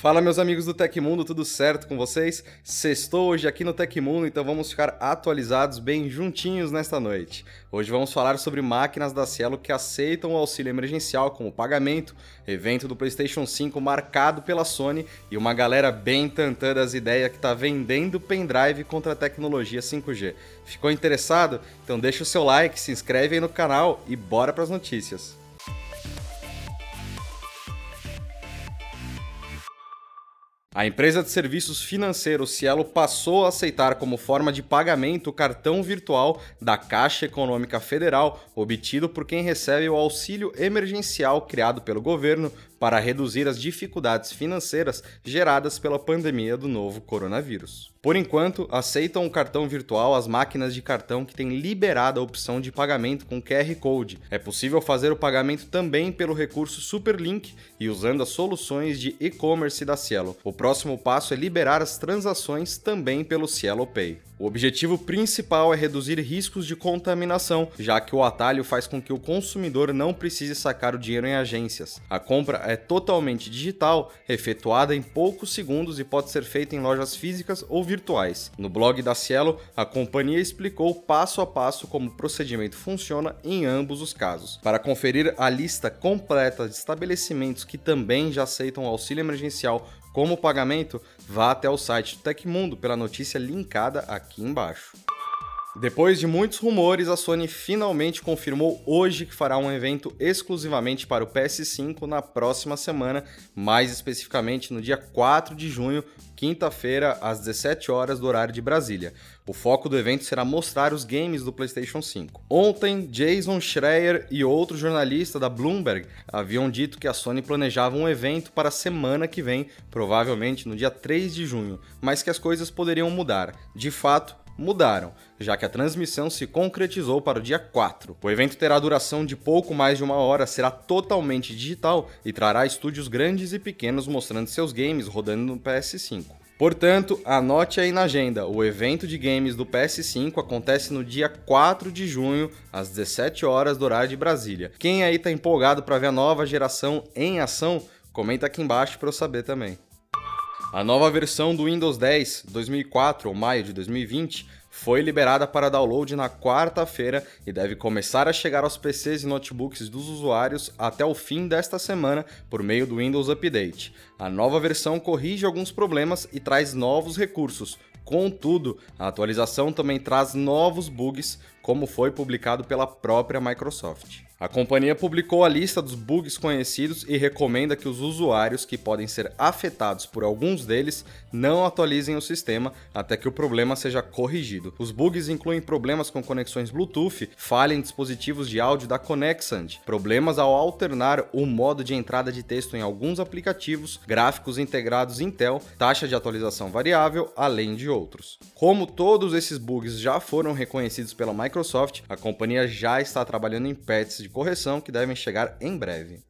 Fala meus amigos do Tecmundo, tudo certo com vocês? Sextou hoje aqui no Tecmundo, então vamos ficar atualizados bem juntinhos nesta noite. Hoje vamos falar sobre máquinas da Cielo que aceitam o auxílio emergencial como pagamento, evento do PlayStation 5 marcado pela Sony e uma galera bem tantã das ideias que tá vendendo pendrive contra a tecnologia 5G. Ficou interessado? Então deixa o seu like, se inscreve aí no canal e bora para as notícias. A empresa de serviços financeiros Cielo passou a aceitar como forma de pagamento o cartão virtual da Caixa Econômica Federal, obtido por quem recebe o auxílio emergencial criado pelo governo para reduzir as dificuldades financeiras geradas pela pandemia do novo coronavírus. Por enquanto, aceitam o cartão virtual as máquinas de cartão que têm liberada a opção de pagamento com QR Code. É possível fazer o pagamento também pelo recurso Superlink e usando as soluções de e-commerce da Cielo. O próximo passo é liberar as transações também pelo Cielo Pay. O objetivo principal é reduzir riscos de contaminação, já que o atalho faz com que o consumidor não precise sacar o dinheiro em agências. A compra é totalmente digital, efetuada em poucos segundos e pode ser feita em lojas físicas ou virtuais. No blog da Cielo, a companhia explicou passo a passo como o procedimento funciona em ambos os casos. Para conferir a lista completa de estabelecimentos que também já aceitam auxílio emergencial como pagamento, vá até o site do Tecmundo pela notícia linkada aqui embaixo. Depois de muitos rumores, a Sony finalmente confirmou hoje que fará um evento exclusivamente para o PS5 na próxima semana, mais especificamente no dia 4 de junho, quinta-feira, às 17 horas do horário de Brasília. O foco do evento será mostrar os games do PlayStation 5. Ontem, Jason Schreier e outro jornalista da Bloomberg haviam dito que a Sony planejava um evento para a semana que vem, provavelmente no dia 3 de junho, mas que as coisas poderiam mudar. De fato, mudaram, já que a transmissão se concretizou para o dia 4. O evento terá duração de pouco mais de uma hora, será totalmente digital e trará estúdios grandes e pequenos mostrando seus games rodando no PS5. Portanto, anote aí na agenda: o evento de games do PS5 acontece no dia 4 de junho, às 17 horas do horário de Brasília. Quem aí tá empolgado para ver a nova geração em ação, comenta aqui embaixo para eu saber também. A nova versão do Windows 10 2004 ou maio de 2020 foi liberada para download na quarta-feira e deve começar a chegar aos PCs e notebooks dos usuários até o fim desta semana por meio do Windows Update. A nova versão corrige alguns problemas e traz novos recursos. Contudo, a atualização também traz novos bugs, como foi publicado pela própria Microsoft. A companhia publicou a lista dos bugs conhecidos e recomenda que os usuários que podem ser afetados por alguns deles não atualizem o sistema até que o problema seja corrigido. Os bugs incluem problemas com conexões Bluetooth, falha em dispositivos de áudio da Connexand, problemas ao alternar o modo de entrada de texto em alguns aplicativos, gráficos integrados Intel, taxa de atualização variável, além de outros. Como todos esses bugs já foram reconhecidos pela Microsoft, a companhia já está trabalhando em patches de correção que devem chegar em breve.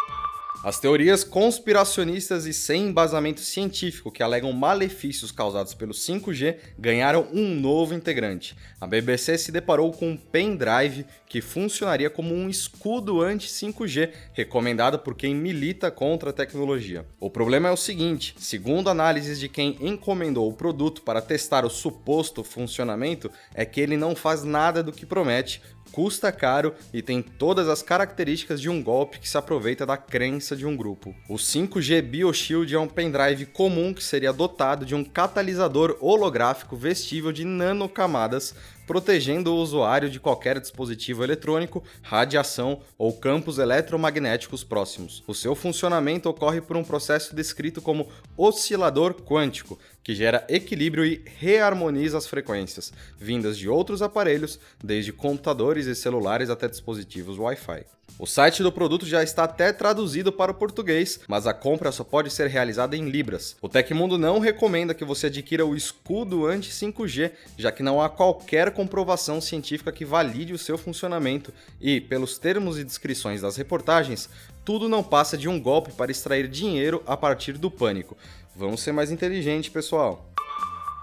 As teorias conspiracionistas e sem embasamento científico que alegam malefícios causados pelo 5G ganharam um novo integrante. A BBC se deparou com um pendrive que funcionaria como um escudo anti-5G recomendado por quem milita contra a tecnologia. O problema é o seguinte: segundo análises de quem encomendou o produto para testar o suposto funcionamento, é que ele não faz nada do que promete, custa caro e tem todas as características de um golpe que se aproveita da crença de um grupo. O 5G BioShield é um pendrive comum que seria dotado de um catalisador holográfico vestível de nanocamadas protegendo o usuário de qualquer dispositivo eletrônico, radiação ou campos eletromagnéticos próximos. O seu funcionamento ocorre por um processo descrito como oscilador quântico, que gera equilíbrio e reharmoniza as frequências, vindas de outros aparelhos, desde computadores e celulares até dispositivos Wi-Fi. O site do produto já está até traduzido para o português, mas a compra só pode ser realizada em libras. O Tecmundo não recomenda que você adquira o escudo anti-5G, já que não há qualquer comprovação científica que valide o seu funcionamento e, pelos termos e descrições das reportagens, tudo não passa de um golpe para extrair dinheiro a partir do pânico. Vamos ser mais inteligentes, pessoal.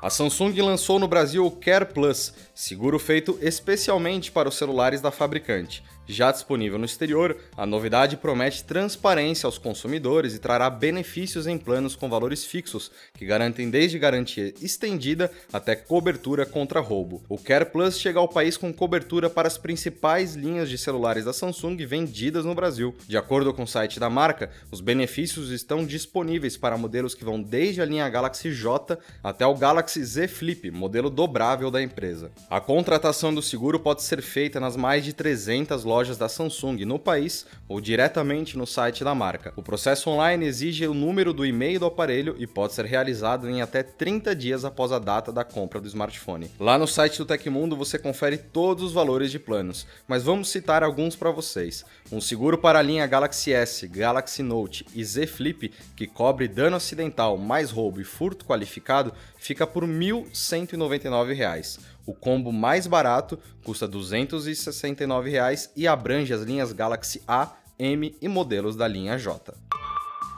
A Samsung lançou no Brasil o Care Plus, seguro feito especialmente para os celulares da fabricante. Já disponível no exterior, a novidade promete transparência aos consumidores e trará benefícios em planos com valores fixos, que garantem desde garantia estendida até cobertura contra roubo. O Care Plus chega ao país com cobertura para as principais linhas de celulares da Samsung vendidas no Brasil. De acordo com o site da marca, os benefícios estão disponíveis para modelos que vão desde a linha Galaxy J até o Galaxy Z Flip, modelo dobrável da empresa. A contratação do seguro pode ser feita nas mais de 300 lojas da Samsung no país ou diretamente no site da marca. O processo online exige o número do e-mail do aparelho e pode ser realizado em até 30 dias após a data da compra do smartphone. Lá no site do Tecmundo você confere todos os valores de planos, mas vamos citar alguns para vocês. Um seguro para a linha Galaxy S, Galaxy Note e Z Flip que cobre dano acidental, mais roubo e furto qualificado fica por R$ 1.199. O combo mais barato custa 269 reais e abrange as linhas Galaxy A, M e modelos da linha J.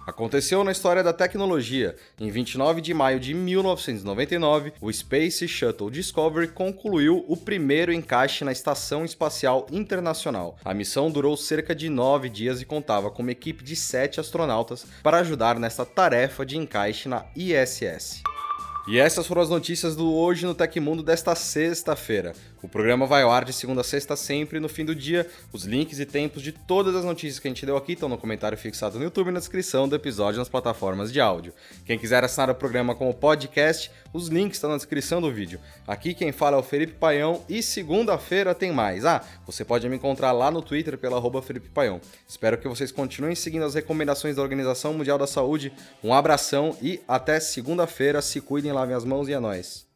Aconteceu na história da tecnologia. Em 29 de maio de 1999, o Space Shuttle Discovery concluiu o primeiro encaixe na Estação Espacial Internacional. A missão durou cerca de nove dias e contava com uma equipe de sete astronautas para ajudar nesta tarefa de encaixe na ISS. E essas foram as notícias do Hoje no Tecmundo desta sexta-feira. O programa vai ao ar de segunda a sexta sempre no fim do dia. Os links e tempos de todas as notícias que a gente deu aqui estão no comentário fixado no YouTube e na descrição do episódio nas plataformas de áudio. Quem quiser assinar o programa como podcast, os links estão na descrição do vídeo. Aqui quem fala é o Felipe Paião e segunda-feira tem mais. Ah, você pode me encontrar lá no Twitter pela Felipe Paião. Espero que vocês continuem seguindo as recomendações da Organização Mundial da Saúde. Um abração e até segunda-feira. Se cuidem, lavem as mãos e é nóis.